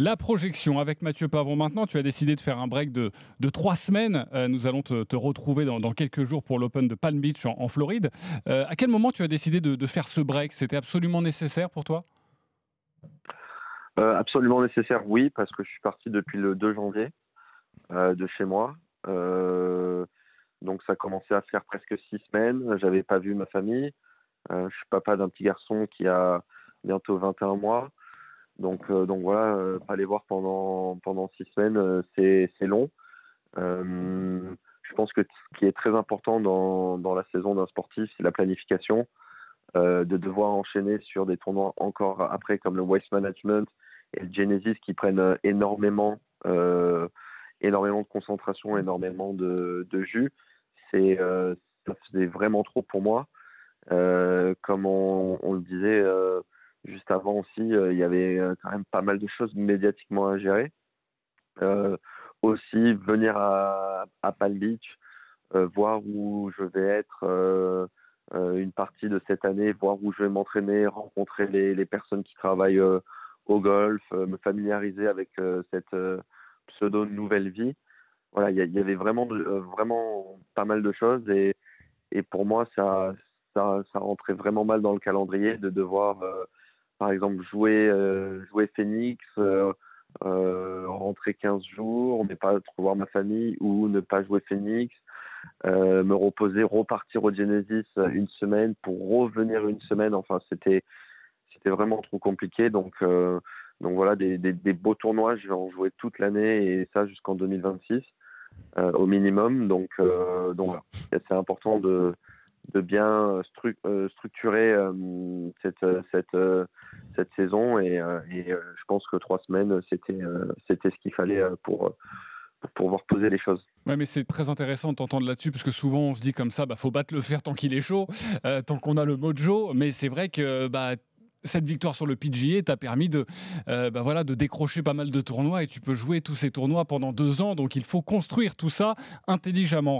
La projection avec Mathieu Pavon maintenant, tu as décidé de faire un break de, trois semaines. Euh, nous allons te, retrouver dans, quelques jours pour l'Open de Palm Beach en, Floride. Euh, à quel moment tu as décidé de, faire ce break? C'était absolument nécessaire pour toi? Euh, Absolument nécessaire, oui, parce que je suis parti depuis le 2 janvier de chez moi. Donc ça commençait à faire presque six semaines. J'avais pas vu ma famille. je suis papa d'un petit garçon qui a bientôt 21 mois. Donc, euh, donc voilà, euh, pas les voir pendant, pendant six semaines, euh, c'est, long. je pense que ce qui est très important dans, dans la saison d'un sportif, c'est la planification. de devoir enchaîner sur des tournois encore après, comme le Waste Management et le Genesis, qui prennent énormément, énormément de concentration, énormément de, de jus. C'est, faisait vraiment trop pour moi. comme on, on le disait, Juste avant aussi, euh, il y avait euh, quand même pas mal de choses médiatiquement à gérer. Euh, aussi, venir à, à Palm Beach, voir où je vais être une partie de cette année, voir où je vais m'entraîner, rencontrer les, les, personnes qui travaillent au golf, me familiariser avec cette pseudo nouvelle vie. Voilà, il y, y, avait vraiment, vraiment pas mal de choses et, et pour moi, ça, ça, ça rentrait vraiment mal dans le calendrier de devoir par exemple jouer euh, jouer Phoenix, euh, euh, rentrer 15 jours, ne pas trop voir ma famille ou ne pas jouer Phoenix, me reposer, repartir au Genesis une semaine pour revenir une semaine. Enfin, c'était c'était vraiment trop compliqué. Donc donc voilà, des, des, beaux tournois, je vais en jouer toute l'année et ça jusqu'en 2026 euh, au minimum. Donc, donc voilà, c'est important de, de bien stru euh, structurer euh, cette, saison et, je pense que trois semaines c'était c'était ce qu'il fallait pour pour pouvoir poser les choses. Ouais, mais c'est très intéressant de t'entendre là-dessus parce que souvent on se dit comme ça, bah faut battre le fer tant qu'il est chaud, euh, tant qu'on a le mojo. Mais c'est vrai que bah cette victoire sur le PGA t'a permis de, euh, bah voilà, de décrocher pas mal de tournois et tu peux jouer tous ces tournois pendant deux ans. Donc il faut construire tout ça intelligemment.